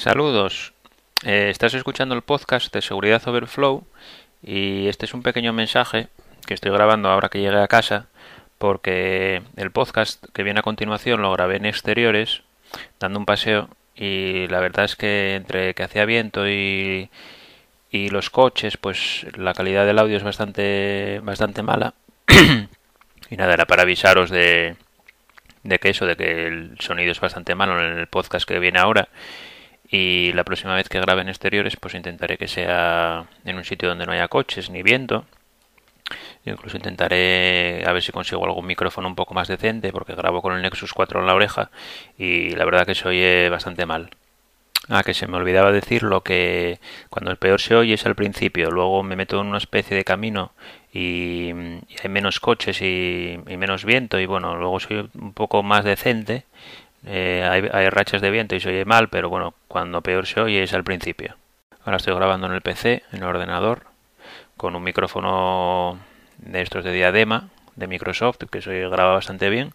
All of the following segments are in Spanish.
Saludos. Eh, estás escuchando el podcast de Seguridad Overflow y este es un pequeño mensaje que estoy grabando ahora que llegué a casa porque el podcast que viene a continuación lo grabé en exteriores dando un paseo y la verdad es que entre que hacía viento y, y los coches pues la calidad del audio es bastante bastante mala y nada era para avisaros de de que eso de que el sonido es bastante malo en el podcast que viene ahora y la próxima vez que grabe en exteriores pues intentaré que sea en un sitio donde no haya coches ni viento. Incluso intentaré a ver si consigo algún micrófono un poco más decente porque grabo con el Nexus 4 en la oreja y la verdad que se oye bastante mal. Ah, que se me olvidaba decir lo que cuando el peor se oye es al principio, luego me meto en una especie de camino y, hay menos coches y, menos viento y bueno, luego soy un poco más decente eh, hay, rachas de viento y se oye mal, pero bueno, cuando peor se oye es al principio. Ahora estoy grabando en el PC, en el ordenador, con un micrófono de estos de diadema de Microsoft, que se graba bastante bien.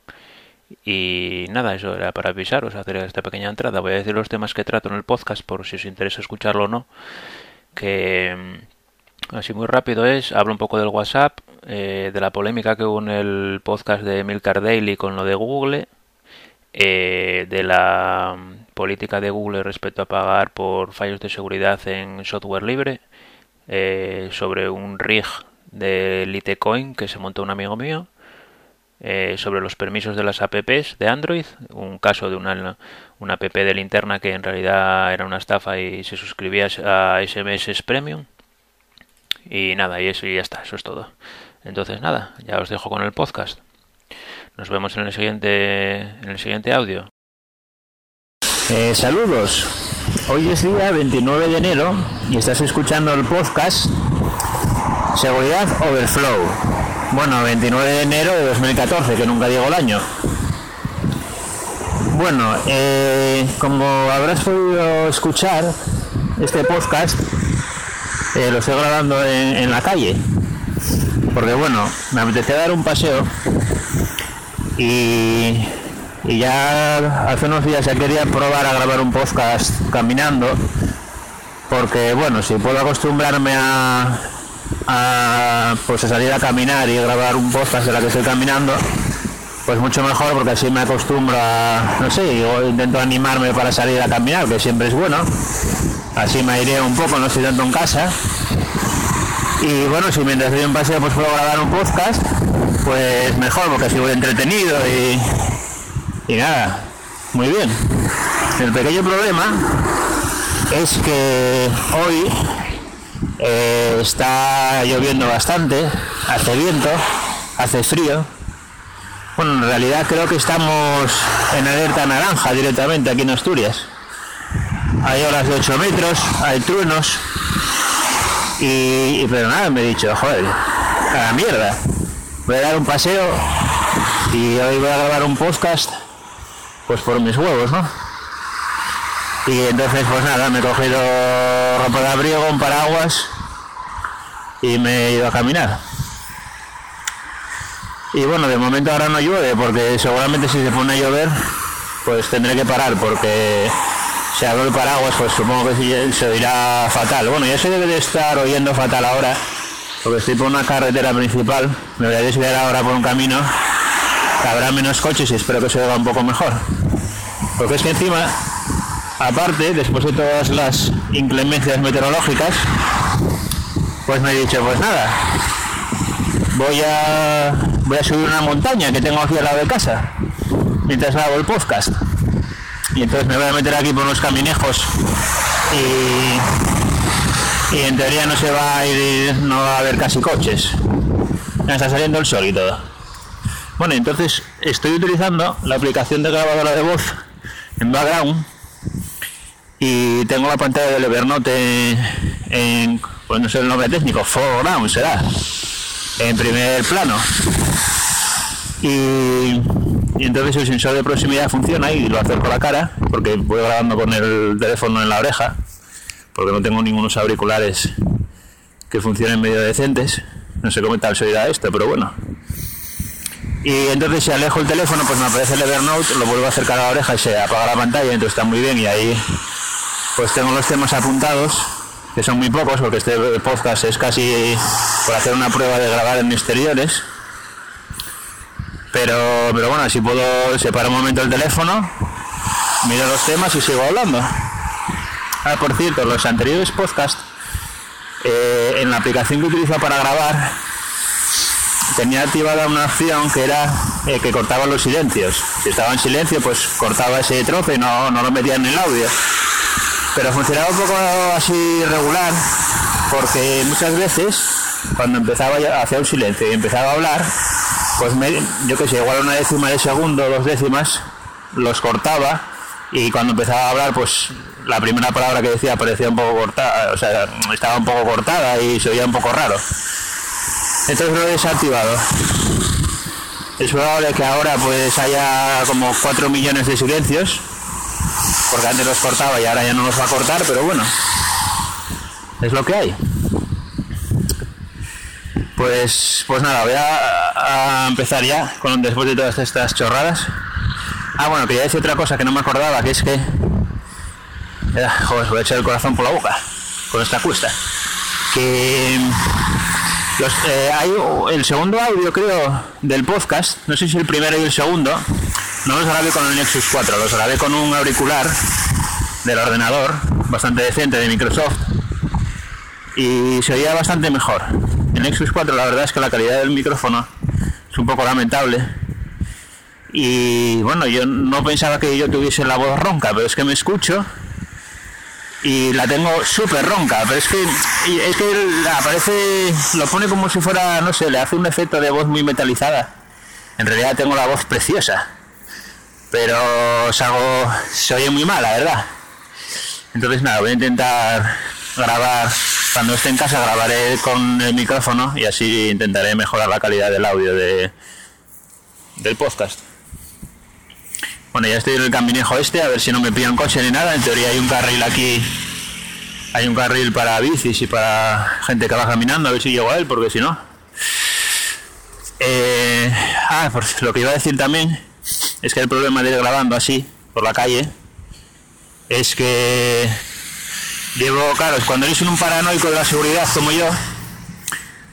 Y nada, eso era para avisaros, hacer esta pequeña entrada. Voy a decir los temas que trato en el podcast por si os interesa escucharlo o no. Que mm, así muy rápido es, hablo un poco del WhatsApp, eh, de la polémica que hubo en el podcast de Milcar Daily con lo de Google, eh, de la política de Google respecto a pagar por fallos de seguridad en software libre, eh, sobre un rig de Litecoin que se montó un amigo mío, eh, sobre los permisos de las apps de Android, un caso de una, una app de linterna que en realidad era una estafa y se suscribía a SMS Premium. Y nada, y eso y ya está, eso es todo. Entonces nada, ya os dejo con el podcast. Nos vemos en el siguiente, en el siguiente audio. Eh, saludos. Hoy es día 29 de enero y estás escuchando el podcast Seguridad Overflow. Bueno, 29 de enero de 2014, que nunca digo el año. Bueno, eh, como habrás podido escuchar, este podcast eh, lo estoy grabando en, la calle. Porque bueno, me apetece dar un paseo y, ya hace unos días ya quería probar a grabar un podcast caminando porque bueno si puedo acostumbrarme a, a pues a salir a caminar y grabar un podcast de la que estoy caminando pues mucho mejor porque así me acostumbro a no sé yo intento animarme para salir a caminar que siempre es bueno. Así me iré un poco no estoy tanto en casa y bueno si mientras doy un paseo pues puedo grabar un podcast pues mejor porque así voy entretenido y, y nada, muy bien. El pequeño problema es que hoy eh, está lloviendo bastante, hace viento, hace frío. Bueno, en realidad creo que estamos en alerta naranja directamente aquí en Asturias. Hay horas de 8 metros, hay truenos. Y, pero nada, me he dicho, joder, a la mierda voy a dar un paseo y hoy voy a grabar un podcast pues por mis huevos, ¿no? Y entonces pues nada, me he cogido ropa de abrigo, un paraguas y me he ido a caminar. Y bueno, de momento ahora no llueve porque seguramente si se pone a llover pues tendré que parar porque si abro el paraguas pues supongo que se oirá fatal. Bueno, ya se debe de estar oyendo fatal ahora porque estoy por una carretera principal, me voy a desviar ahora por un camino que habrá menos coches y espero que se vea un poco mejor. Porque es que encima, aparte, después de todas las inclemencias meteorológicas, pues me he dicho, pues nada, voy a voy a subir una montaña que tengo aquí al lado de casa mientras hago el podcast. Y entonces me voy a meter aquí por unos caminejos y en teoría no se va a ir, no va a haber casi coches. está saliendo el sol y todo. Bueno, entonces estoy utilizando la aplicación de grabadora de voz en background y tengo la pantalla del Evernote en, pues no sé el nombre técnico, foreground será, en primer plano. Y, y, entonces el sensor de proximidad funciona y lo acerco a la cara porque voy grabando con el teléfono en la oreja porque no tengo ningunos auriculares que funcionen medio decentes. No sé cómo tal se oirá esto, pero bueno. Y entonces si alejo el teléfono, pues me aparece el Evernote, lo vuelvo a acercar a la oreja y se apaga la pantalla, entonces está muy bien y ahí pues tengo los temas apuntados, que son muy pocos, porque este podcast es casi por hacer una prueba de grabar en exteriores. Pero, pero bueno, así puedo separar un momento el teléfono, miro los temas y sigo hablando. Ah, por cierto, los anteriores podcasts, eh, en la aplicación que utilizo para grabar, tenía activada una opción que era eh, que cortaba los silencios. Si estaba en silencio, pues cortaba ese trozo y no, no lo metía en el audio. Pero funcionaba un poco así regular, porque muchas veces, cuando empezaba a hacer un silencio y empezaba a hablar, pues yo que sé, igual una décima de segundo, dos décimas, los cortaba y cuando empezaba a hablar, pues la primera palabra que decía parecía un poco cortada, o sea, estaba un poco cortada y se oía un poco raro. Entonces lo he desactivado. Es probable que ahora pues haya como 4 millones de silencios, porque antes los cortaba y ahora ya no los va a cortar, pero bueno, es lo que hay. Pues, pues nada, voy a, empezar ya con después de todas estas chorradas. Ah, bueno, quería decir otra cosa que no me acordaba, que es que... Eh, joder, voy a echar el corazón por la boca con esta cuesta. Que eh, el segundo audio, creo, del podcast, no sé si el primero y el segundo, no los grabé con el Nexus 4, los grabé con un auricular del ordenador, bastante decente de Microsoft, y se oía bastante mejor. El Nexus 4, la verdad es que la calidad del micrófono es un poco lamentable. Y bueno, yo no pensaba que yo tuviese la voz ronca, pero es que me escucho y la tengo súper ronca, pero es que, es que aparece, lo pone como si fuera, no sé, le hace un efecto de voz muy metalizada. En realidad tengo la voz preciosa, pero se oye muy mal, la verdad. Entonces nada, voy a intentar grabar, cuando esté en casa grabaré con el micrófono y así intentaré mejorar la calidad del audio de, del podcast. Bueno, ya estoy en el caminejo este, a ver si no me pillan coche ni nada. En teoría hay un carril aquí, hay un carril para bicis y para gente que va caminando, a ver si llego a él, porque si no... Eh, ah, lo que iba a decir también es que el problema de ir grabando así, por la calle, es que llevo, claro, cuando eres un paranoico de la seguridad como yo,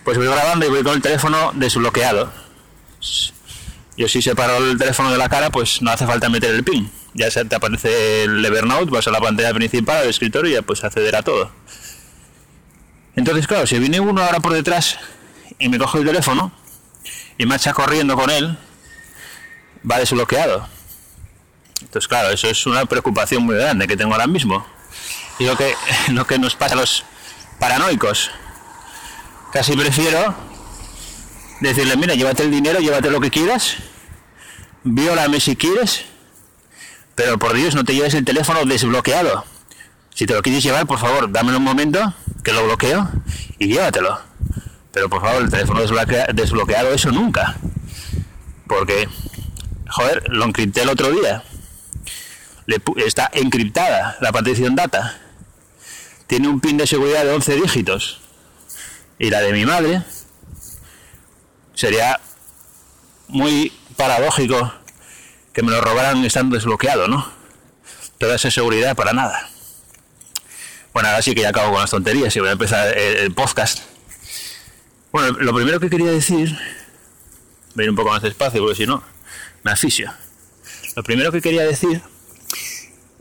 pues voy grabando y voy con el teléfono desbloqueado yo si separo el teléfono de la cara, pues no hace falta meter el pin. Ya se te aparece el Evernote, vas a la pantalla principal del escritorio y ya puedes acceder a todo. Entonces, claro, si viene uno ahora por detrás y me coge el teléfono y marcha corriendo con él, va desbloqueado. Entonces, claro, eso es una preocupación muy grande que tengo ahora mismo. Y lo que, lo que nos pasa a los paranoicos. Casi prefiero decirle, mira, llévate el dinero, llévate lo que quieras, viólame si quieres, pero por Dios no te lleves el teléfono desbloqueado. Si te lo quieres llevar, por favor, dame un momento, que lo bloqueo y llévatelo. Pero por favor, el teléfono desbloqueado, eso nunca. Porque, joder, lo encripté el otro día. está encriptada la partición data. Tiene un pin de seguridad de 11 dígitos. Y la de mi madre sería muy paradójico que me lo robaran estando desbloqueado, ¿no? Toda esa seguridad para nada. Bueno, ahora sí que ya acabo con las tonterías y voy a empezar el, podcast. Bueno, lo primero que quería decir, voy a ir un poco más despacio porque si no, me asfixio. Lo primero que quería decir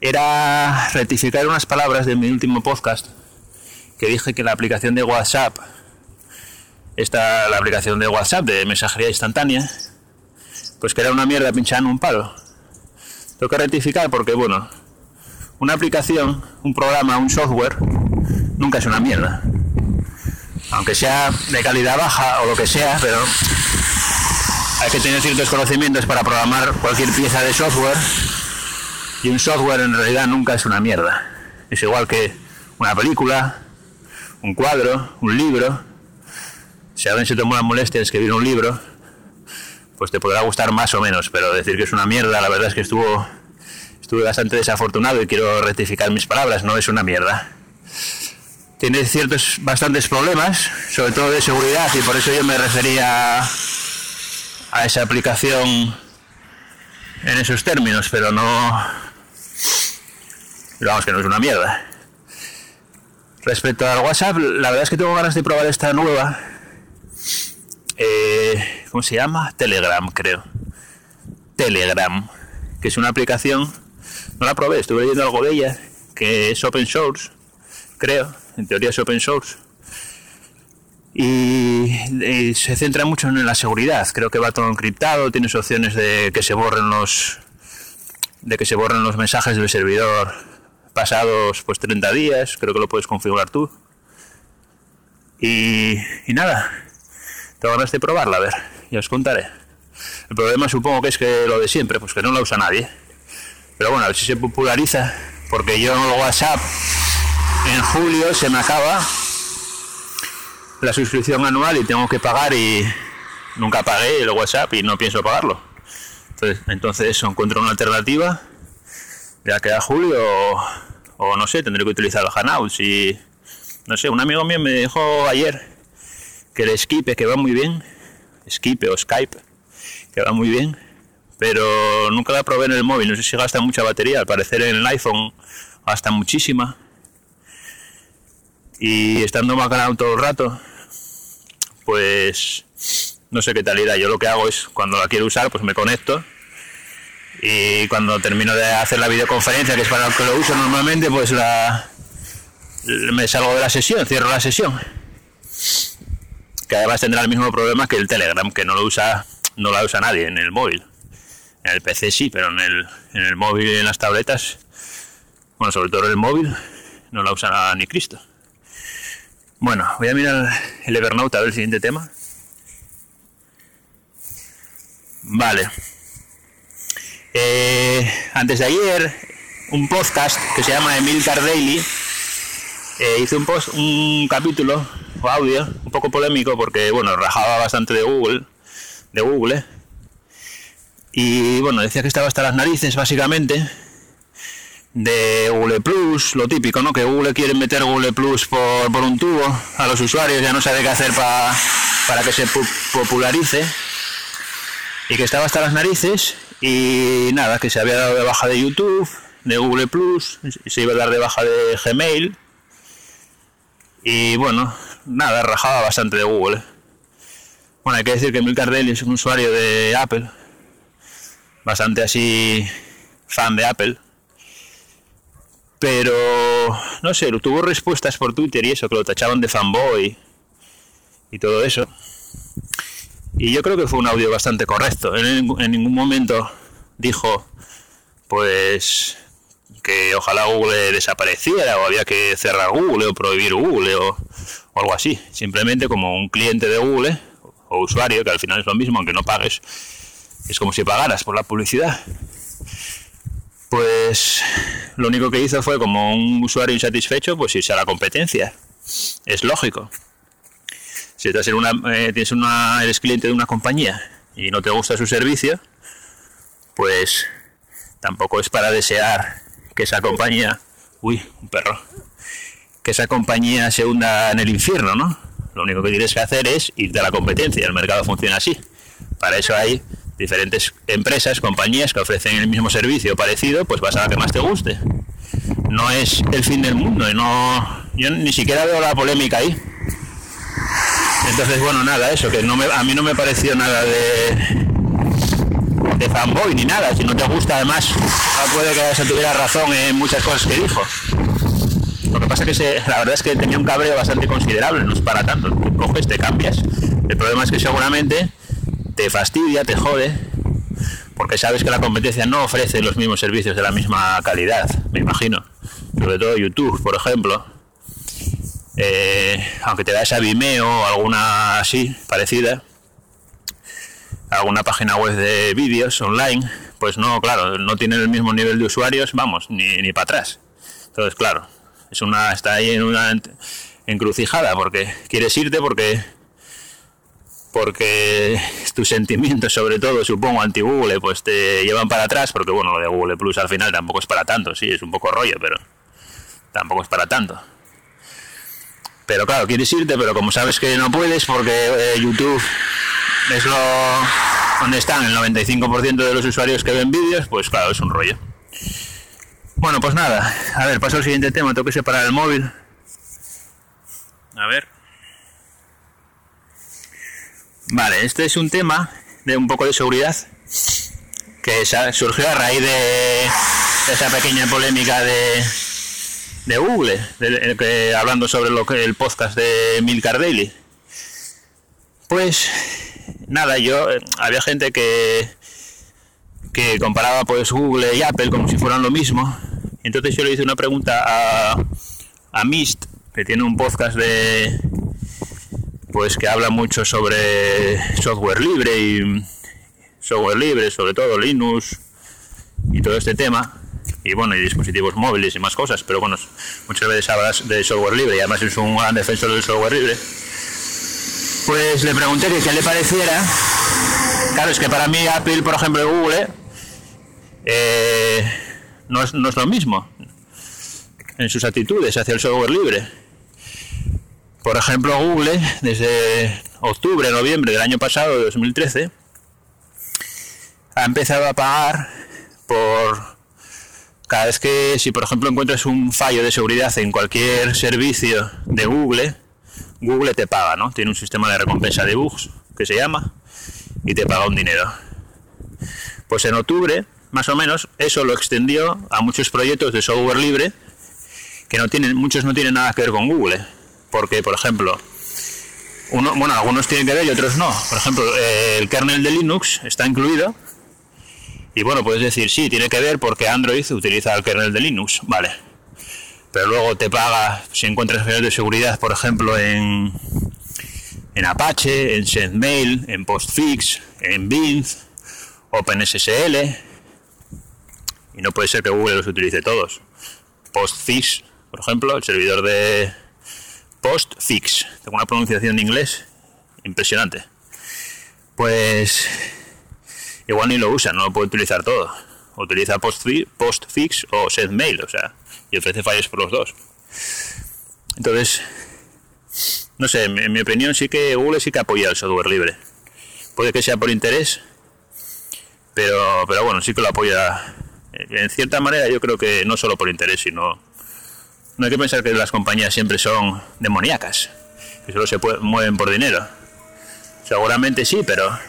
era rectificar unas palabras de mi último podcast que dije que la aplicación de WhatsApp esta la aplicación de WhatsApp de mensajería instantánea, pues que era una mierda pinchar en un palo. Tengo que rectificar porque, bueno, una aplicación, un programa, un software, nunca es una mierda. Aunque sea de calidad baja o lo que sea, pero hay que tener ciertos conocimientos para programar cualquier pieza de software. Y un software en realidad nunca es una mierda. Es igual que una película, un cuadro, un libro si alguien se tomó la molestia de escribir un libro, pues te podrá gustar más o menos, pero decir que es una mierda, la verdad es que estuvo, estuve bastante desafortunado y quiero rectificar mis palabras, no es una mierda. Tiene ciertos, bastantes problemas, sobre todo de seguridad, y por eso yo me refería a esa aplicación en esos términos, pero no, vamos, que no es una mierda. Respecto al WhatsApp, la verdad es que tengo ganas de probar esta nueva. Eh, ¿Cómo se llama? Telegram, creo. Telegram, que es una aplicación. No la probé, estuve leyendo algo de ella, que es open source, creo. En teoría es open source. Y, se centra mucho en la seguridad. Creo que va todo encriptado, tienes opciones de que se borren los de que se borren los mensajes del servidor pasados pues 30 días, creo que lo puedes configurar tú. Y, nada, tengo ganas de probarla, a ver, ya os contaré. El problema supongo que es que lo de siempre, pues que no la usa nadie. Pero bueno, a ver si se populariza, porque yo en el WhatsApp en julio se me acaba la suscripción anual y tengo que pagar y nunca pagué el WhatsApp y no pienso pagarlo. Entonces, entonces eso, encuentro una alternativa ya que a julio o, no sé, tendré que utilizar el Hangouts y no sé, un amigo mío me dijo ayer que el Skype que va muy bien, Skype o Skype, que va muy bien, pero nunca la probé en el móvil, no sé si gasta mucha batería, al parecer en el iPhone gasta muchísima. Y estando Mac todo el rato, pues no sé qué tal irá. Yo lo que hago es, cuando la quiero usar, pues me conecto y cuando termino de hacer la videoconferencia, que es para lo que lo uso normalmente, pues la me salgo de la sesión, cierro la sesión. Que además tendrá el mismo problema que el Telegram, que no lo usa, no la usa nadie en el móvil. En el PC sí, pero en el, en el móvil y en las tabletas, bueno, sobre todo en el móvil, no la usa ni Cristo. Bueno, voy a mirar el Evernote a ver el siguiente tema. Vale. Eh, antes de ayer, un podcast que se llama Emil Daily eh, hizo un, post, un capítulo o audio un poco polémico porque, bueno, rajaba bastante de Google, de Google, y bueno, decía que estaba hasta las narices, básicamente, de Google Plus, lo típico, ¿no? Que Google quiere meter Google Plus por, un tubo a los usuarios, ya no sabe qué hacer para que se popularice. Y que estaba hasta las narices y nada, que se había dado de baja de YouTube, de Google Plus, se iba a dar de baja de Gmail. Y bueno, nada, rajaba bastante de Google. Bueno, hay que decir que Mil Cardelli es un usuario de Apple, bastante así fan de Apple pero, no sé, tuvo respuestas por Twitter y eso, que lo tachaban de fanboy y todo eso. Y yo creo que fue un audio bastante correcto. En, ningún momento dijo, pues, que ojalá Google desapareciera o había que cerrar Google o prohibir Google o, o, algo así. Simplemente como un cliente de Google o usuario, que al final es lo mismo, aunque no pagues, es como si pagaras por la publicidad pues lo único que hizo fue como un usuario insatisfecho, pues irse a la competencia. Es lógico. Si estás en eh, una, eres cliente de una compañía y no te gusta su servicio, pues tampoco es para desear que esa compañía, uy, un perro, que esa compañía se hunda en el infierno, ¿no? Lo único que tienes que hacer es irte a la competencia. El mercado funciona así. Para eso hay diferentes empresas, compañías que ofrecen el mismo servicio parecido, pues vas a la que más te guste. No es el fin del mundo y no yo ni siquiera veo la polémica ahí. Entonces, bueno, nada, eso, que no me, a mí no me pareció nada de, de fanboy ni nada. Si no te gusta, además, puede que se tuviera razón en muchas cosas que dijo. Lo que pasa es que la verdad es que tenía un cabreo bastante considerable, no es para tanto. Te coges, te cambias. El problema es que seguramente te fastidia, te jode, porque sabes que la competencia no ofrece los mismos servicios de la misma calidad, me imagino. Sobre todo YouTube, por ejemplo. Eh, aunque te da esa Vimeo o alguna así, parecida, alguna página web de vídeos online, pues no, claro, no tienen el mismo nivel de usuarios, vamos, ni, ni para atrás. Entonces, claro, es una, está ahí en una encrucijada, porque quieres irte porque porque tus sentimientos, sobre todo, supongo, anti-Google, pues te llevan para atrás, porque bueno, lo de Google Plus al final tampoco es para tanto, sí, es un poco rollo, pero tampoco es para tanto. Pero claro, quieres irte, pero como sabes que no puedes, porque eh, YouTube es lo donde están el 95% de los usuarios que ven vídeos, pues claro, es un rollo. Bueno, pues nada, a ver, paso al siguiente tema, tengo que separar el móvil. A ver. Vale, este es un tema de un poco de seguridad que surgió a raíz de esa pequeña polémica de, de Google, hablando sobre lo que el podcast de Milcar Daily. Pues nada, yo eh, había gente que que comparaba pues Google y Apple como si fueran lo mismo. Entonces yo le hice una pregunta a, a Mist, que tiene un podcast de pues que habla mucho sobre software libre y software libre, sobre todo Linux y todo este tema. Y bueno, y dispositivos móviles y más cosas, pero bueno, muchas veces hablas de software libre y además es un gran defensor del software libre. Pues le pregunté que qué le pareciera. Claro, es que para mí Apple, por ejemplo, Google, eh, no, es, no es lo mismo en sus actitudes hacia el software libre. Por ejemplo, Google, desde octubre, noviembre del año pasado, de 2013, ha empezado a pagar por cada vez que, si por ejemplo encuentras un fallo de seguridad en cualquier servicio de Google, Google te paga, ¿no? Tiene un sistema de recompensa de bugs que se llama y te paga un dinero. Pues en octubre, más o menos, eso lo extendió a muchos proyectos de software libre que no tienen, muchos no tienen nada que ver con Google, porque por ejemplo, uno, bueno, algunos tienen que ver y otros no. Por ejemplo, eh, el kernel de Linux está incluido y bueno, puedes decir, sí, tiene que ver porque Android utiliza el kernel de Linux, vale. Pero luego te paga, si encuentras fallos de seguridad, por ejemplo, en, en Apache, en SendMail, en Postfix, en Bing, OpenSSL. Y no puede ser que Google los utilice todos. Postfix, por ejemplo, el servidor de Postfix. Tengo una pronunciación en inglés impresionante. Pues igual ni lo usa, no lo puede utilizar todo. Utiliza Postfix o SendMail, o sea, y ofrece fallos por los dos. Entonces, no sé, en mi opinión sí que Google sí que apoya el software libre. Puede que sea por interés, pero, pero bueno, sí que lo apoya. En cierta manera yo creo que no solo por interés, sino... No hay que pensar que las compañías siempre son demoníacas, que solo se mueven por dinero. Seguramente sí, pero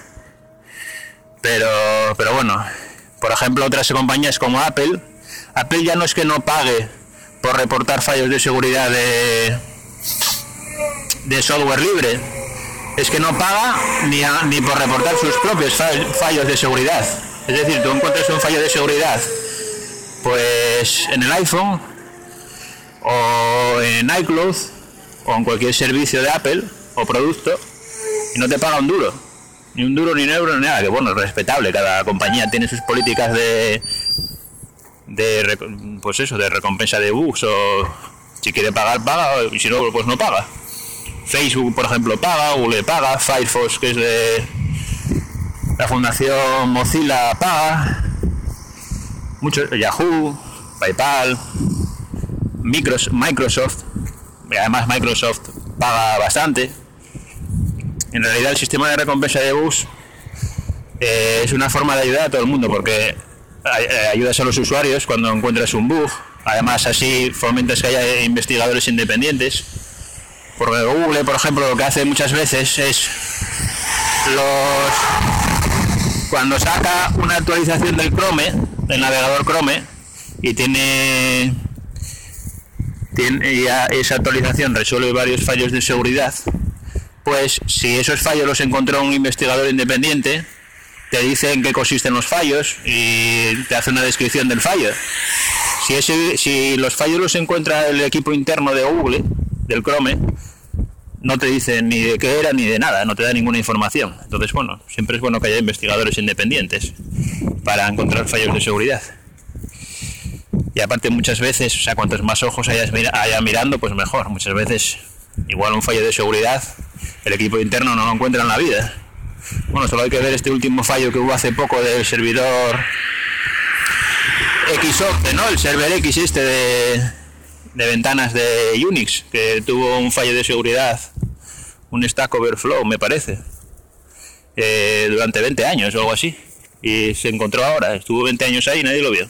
pero, pero bueno, por ejemplo, otras compañías como Apple, Apple ya no es que no pague por reportar fallos de seguridad de, de software libre, es que no paga ni, ni por reportar sus propios fallos de seguridad. Es decir, tú encuentras un fallo de seguridad pues en el iPhone o en iCloud o en cualquier servicio de Apple o producto y no te paga un duro ni un duro ni un euro ni nada, que bueno, es respetable, cada compañía tiene sus políticas de, de pues eso, de recompensa de bugs o si quiere pagar, paga, y si no, pues no paga. Facebook, por ejemplo, paga, Google paga, Firefox, que es de la fundación Mozilla, paga, muchos, Yahoo, PayPal, Microsoft, y además Microsoft paga bastante en realidad el sistema de recompensa de bus eh, es una forma de ayudar a todo el mundo porque eh, ayudas a los usuarios cuando encuentras un bug. Además así fomentas que haya investigadores independientes. Porque Google, por ejemplo, lo que hace muchas veces es los cuando saca una actualización del Chrome, del navegador Chrome, y tiene, tiene ya esa actualización resuelve varios fallos de seguridad pues si esos fallos los encontró un investigador independiente, te dice en qué consisten los fallos y te hace una descripción del fallo. Si, ese, si los fallos los encuentra el equipo interno de Google, del Chrome, no te dice ni de qué era ni de nada, no te da ninguna información. Entonces, bueno, siempre es bueno que haya investigadores independientes para encontrar fallos de seguridad. Y aparte muchas veces, o sea, cuantos más ojos hayas haya mirando, pues mejor. Muchas veces, igual un fallo de seguridad el equipo interno no lo encuentra en la vida. Bueno, solo hay que ver este último fallo que hubo hace poco del servidor Xocte, ¿no? El server X este de, de ventanas de Unix, que tuvo un fallo de seguridad, un Stack Overflow, me parece, eh, durante 20 años o algo así. Y se encontró ahora, estuvo 20 años ahí y nadie lo vio.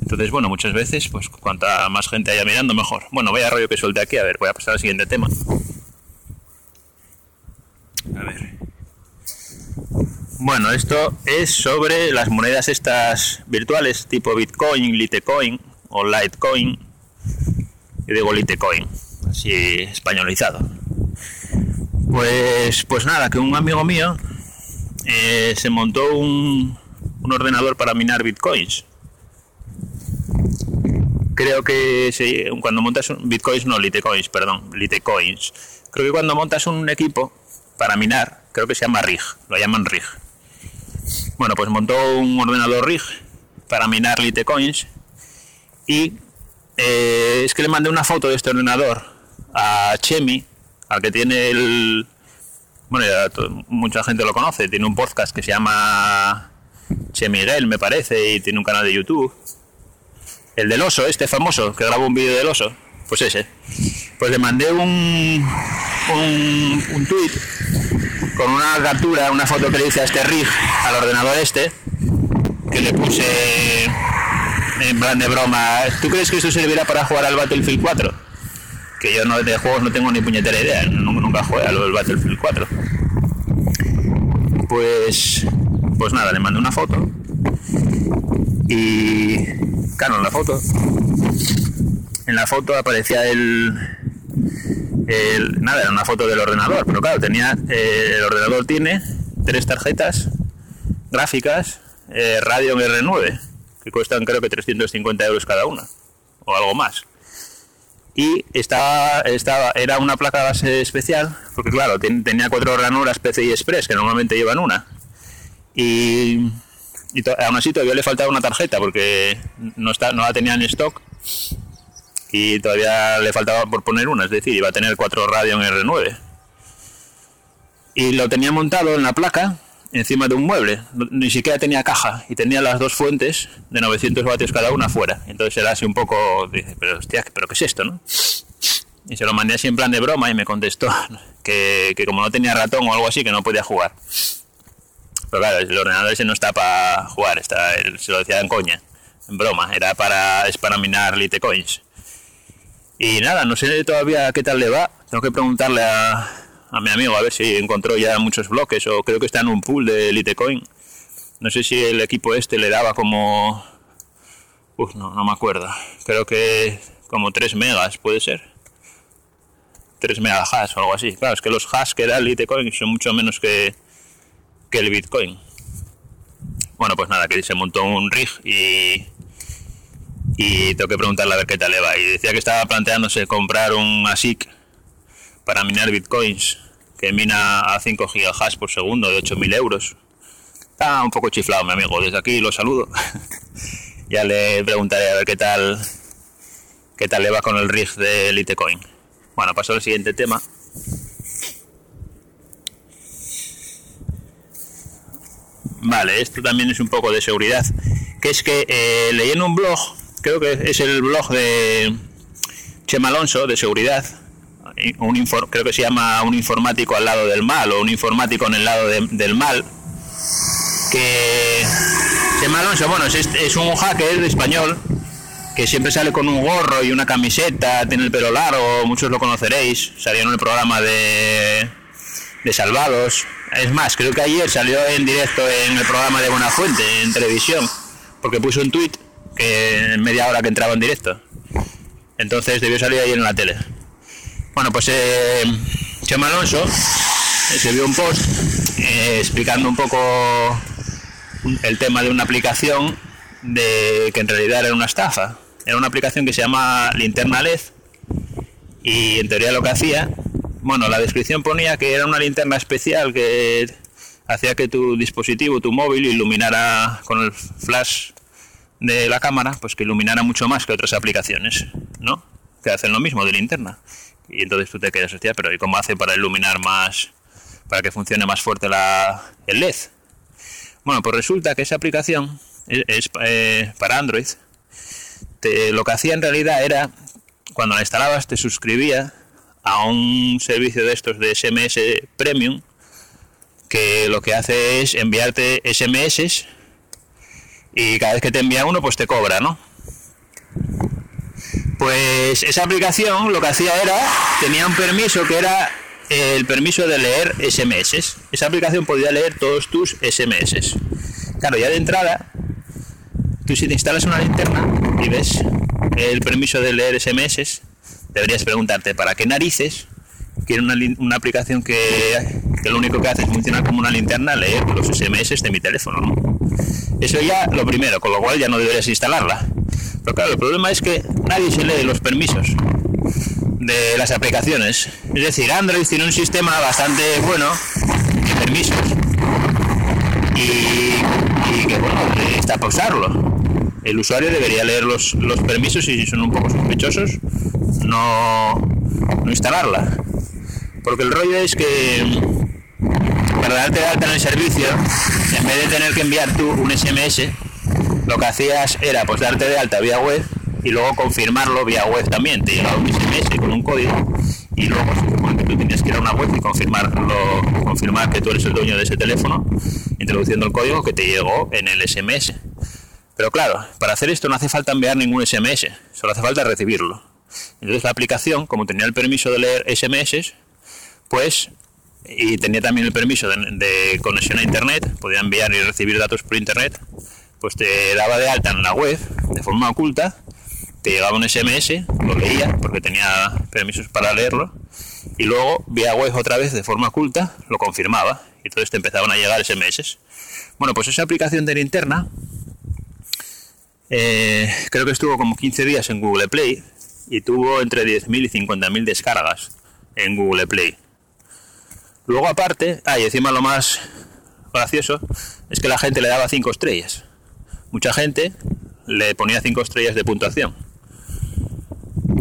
Entonces, bueno, muchas veces, pues cuanta más gente haya mirando, mejor. Bueno, vaya rollo que suelte aquí. A ver, voy a pasar al siguiente tema. A ver. Bueno, esto es sobre las monedas estas virtuales tipo Bitcoin, Litecoin o Litecoin. Y digo Litecoin, así españolizado. Pues, pues nada, que un amigo mío eh, se montó un, un ordenador para minar bitcoins creo que cuando montas un bitcoins, no Litecoins, perdón, Litecoins. Creo que cuando montas un equipo para minar, creo que se llama RIG, lo llaman RIG. Bueno, pues montó un ordenador RIG para minar Litecoins y eh, es que le mandé una foto de este ordenador a Chemi, al que tiene el... Bueno, mucha gente lo conoce, tiene un podcast que se llama Chemiguel, me parece, y tiene un canal de YouTube el del oso, este famoso, que grabó un vídeo del oso, pues ese. Pues le mandé un, un, tweet con una captura, una foto que le a este rig, al ordenador este, que le puse en plan de broma. ¿Tú crees que esto servirá para jugar al Battlefield 4? Que yo no, de juegos no tengo ni puñetera idea, nunca jugué al Battlefield 4. Pues, pues nada, le mandé una foto y claro, en la foto, en la foto aparecía el, nada, era una foto del ordenador, pero claro, tenía, eh, el ordenador tiene tres tarjetas gráficas eh, Radeon R9, que cuestan creo que 350 euros cada una, o algo más. Y estaba, estaba, era una placa base especial, porque claro, tenía cuatro ranuras PCI Express, que normalmente llevan una. Y y aún así todavía le faltaba una tarjeta porque no, está, no la tenía en stock y todavía le faltaba por poner una, es decir, iba a tener cuatro radio en R9. Y lo tenía montado en la placa encima de un mueble, ni siquiera tenía caja y tenía las dos fuentes de 900 vatios cada una fuera. Entonces era así un poco, dice, pero hostia, ¿pero qué es esto, no? Y se lo mandé así en plan de broma y me contestó que, que como no tenía ratón o algo así, que no podía jugar. Pero claro, el ordenador ese no está para jugar, está, se lo decía en coña, en broma, era para, es para minar Litecoins. Y nada, no sé todavía qué tal le va, tengo que preguntarle a, a mi amigo a ver si encontró ya muchos bloques o creo que está en un pool de Litecoin. No sé si el equipo este le daba como... Uf, no, no me acuerdo. Creo que como 3 megas, puede ser. 3 megahash o algo así. Claro, es que los hash que da el Litecoin son mucho menos que, que el Bitcoin. Bueno, pues nada, que se montó un rig y, y tengo que preguntarle a ver qué tal le va. Y decía que estaba planteándose comprar un ASIC para minar Bitcoins, que mina a 5 gigahash por segundo de 8.000 euros. Está un poco chiflado mi amigo, desde aquí lo saludo. ya le preguntaré a ver qué tal qué tal le va con el rig de Litecoin. Bueno, paso al siguiente tema. Vale, esto también es un poco de seguridad. Que es que eh, leí en un blog, creo que es el blog de Chema Alonso de seguridad, un creo que se llama un informático al lado del mal o un informático en el lado del mal, que Chema Alonso, bueno, es, es un hacker español que siempre sale con un gorro y una camiseta, tiene el pelo largo, muchos lo conoceréis, salió en el programa de, de Salvados, es más, creo que ayer salió en directo en el programa de Buenafuente, en televisión, porque puso un tweet que en media hora que entraba en directo. Entonces debió salir ayer en la tele. Bueno, pues eh, Chema Alonso eh, se vio un post eh, explicando un poco el tema de una aplicación de que en realidad era una estafa. Era una aplicación que se llama Linterna LED y en teoría lo que hacía bueno, la descripción ponía que era una linterna especial que hacía que tu dispositivo, tu móvil, iluminara con el flash de la cámara, pues que iluminara mucho más que otras aplicaciones, ¿no? Que hacen lo mismo de linterna. Y entonces tú te quedas, hostia, pero ¿y cómo hace para iluminar más, para que funcione más fuerte la, el LED? Bueno, pues resulta que esa aplicación es, eh, para Android. lo que hacía en realidad era, cuando la instalabas, te suscribía a un servicio de estos de SMS Premium que lo que hace es enviarte SMS y cada vez que te envía uno pues te cobra, ¿no? Pues esa aplicación lo que hacía era, tenía un permiso que era el permiso de leer SMS. Esa aplicación podía leer todos tus SMS. Claro, ya de entrada, tú si te instalas una linterna y ves el permiso de leer SMS, deberías preguntarte para qué narices quiere una, una aplicación que, que, lo único que hace es funcionar como una linterna, leer los SMS de mi teléfono. ¿no? Eso ya lo primero, con lo cual ya no deberías instalarla. Pero claro, el problema es que nadie se lee los permisos de las aplicaciones. Es decir, Android tiene un sistema bastante bueno de permisos y, que bueno, está para usarlo. El usuario debería leer los, los permisos y si son un poco sospechosos, no, instalarla. Porque el rollo es que darte de alta en el servicio, en vez de tener que enviar tú un SMS, lo que hacías era pues darte de alta vía web y luego confirmarlo vía web también. Te llegaba un SMS con un código y luego se supone que tú tenías que ir a una web y confirmarlo, confirmar que tú eres el dueño de ese teléfono, introduciendo el código que te llegó en el SMS. Pero claro, para hacer esto no hace falta enviar ningún SMS, solo hace falta recibirlo. Entonces la aplicación, como tenía el permiso de leer SMS, pues y tenía también el permiso de, conexión a internet, podía enviar y recibir datos por internet, pues te daba de alta en la web de forma oculta, te llegaba un SMS, lo leía porque tenía permisos para leerlo, y luego vía web otra vez de forma oculta lo confirmaba, y entonces te empezaban a llegar SMS. Bueno, pues esa aplicación de linterna eh, creo que estuvo como 15 días en Google Play y tuvo entre 10.000 y 50.000 descargas en Google Play. Luego aparte, ah, y encima lo más gracioso es que la gente le daba 5 estrellas. Mucha gente le ponía 5 estrellas de puntuación.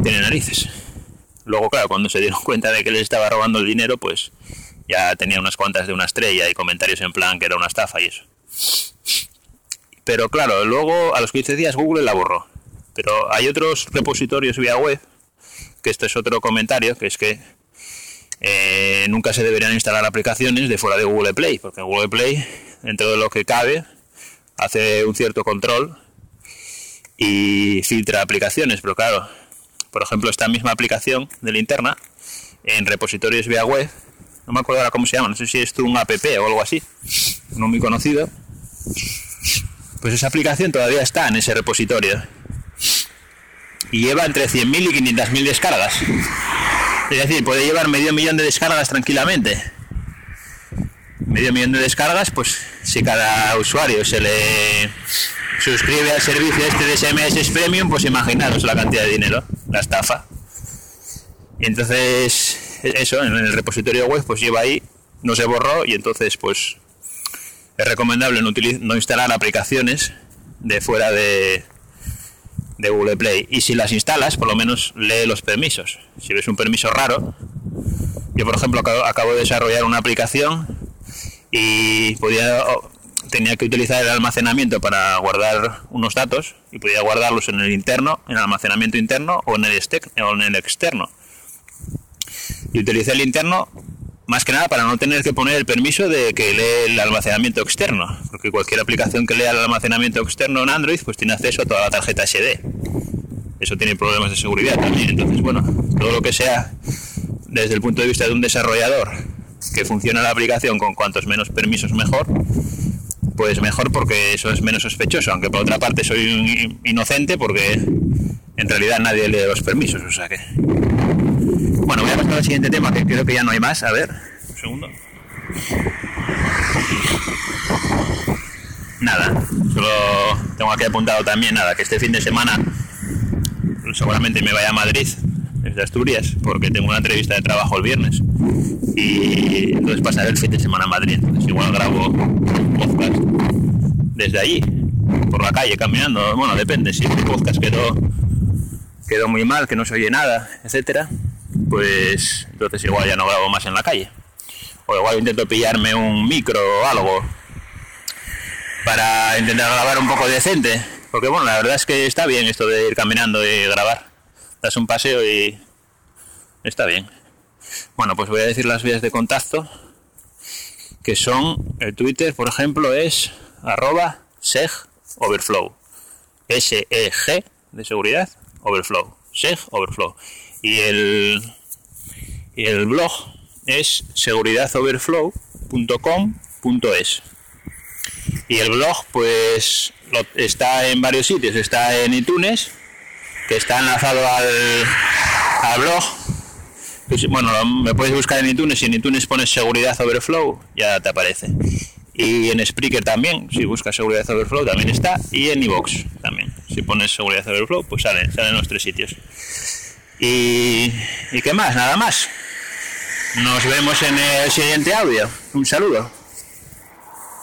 Tiene narices. Luego, claro, cuando se dieron cuenta de que les estaba robando el dinero, pues ya tenía unas cuantas de una estrella y comentarios en plan que era una estafa y eso. Pero claro, luego a los 15 días Google la borró. Pero hay otros repositorios vía web, que esto es otro comentario, que es que eh, nunca se deberían instalar aplicaciones de fuera de Google Play, porque Google Play, dentro de lo que cabe, hace un cierto control y filtra aplicaciones, pero claro, por ejemplo, esta misma aplicación de linterna en repositorios vía web, no me acuerdo ahora cómo se llama, no sé si es un app o algo así, no muy conocido, pues esa aplicación todavía está en ese repositorio y lleva entre 100.000 y 500.000 descargas. Es decir, puede llevar medio millón de descargas tranquilamente. Medio millón de descargas, pues si cada usuario se le suscribe al servicio este de SMS Premium, pues imaginaros la cantidad de dinero, la estafa. Y entonces, eso, en el repositorio web, pues lleva ahí, no se borró y entonces, pues es recomendable no instalar aplicaciones de fuera de, de Google Play. Y si las instalas, por lo menos lee los permisos. Si ves un permiso raro, yo por ejemplo acabo de desarrollar una aplicación y podía, tenía que utilizar el almacenamiento para guardar unos datos y podía guardarlos en el interno, en el almacenamiento interno o en el, o en el externo. Y utilicé el interno más que nada para no tener que poner el permiso de que lee el almacenamiento externo, porque cualquier aplicación que lea el almacenamiento externo en Android pues tiene acceso a toda la tarjeta SD. Eso tiene problemas de seguridad también. Entonces, bueno, todo lo que sea desde el punto de vista de un desarrollador que funciona la aplicación con cuantos menos permisos mejor, pues mejor porque eso es menos sospechoso, aunque por otra parte soy inocente porque en realidad nadie lee los permisos, o sea que bueno, voy a pasar al siguiente tema, que creo que ya no hay más. A ver, un segundo. Nada, solo tengo aquí apuntado también, nada, que este fin de semana seguramente me vaya a Madrid, desde Asturias, porque tengo una entrevista de trabajo el viernes. Y entonces pasaré el fin de semana a Madrid. Entonces igual grabo podcast desde allí, por la calle, caminando. Bueno, depende, si el podcast quedó, quedó muy mal, que no se oye nada, etcétera pues entonces igual ya no grabo más en la calle. O igual intento pillarme un micro o algo para intentar grabar un poco decente. Porque bueno, la verdad es que está bien esto de ir caminando y grabar. Das un paseo y está bien. Bueno, pues voy a decir las vías de contacto. Que son, el Twitter, por ejemplo, es arroba seg overflow. S-E-G de seguridad, overflow Seg Overflow. Y el, y el blog es seguridadoverflow.com.es. Y el blog, pues, está en varios sitios. Está en iTunes, que está enlazado al, blog. Pues, bueno, me puedes buscar en iTunes. Si en iTunes pones seguridad overflow, ya te aparece. Y en Spreaker también, si buscas seguridad overflow, también está. Y en iVox también. Si pones seguridad overflow, pues salen, salen los tres sitios. Y, ¿Y qué más? Nada más. Nos vemos en el siguiente audio. Un saludo.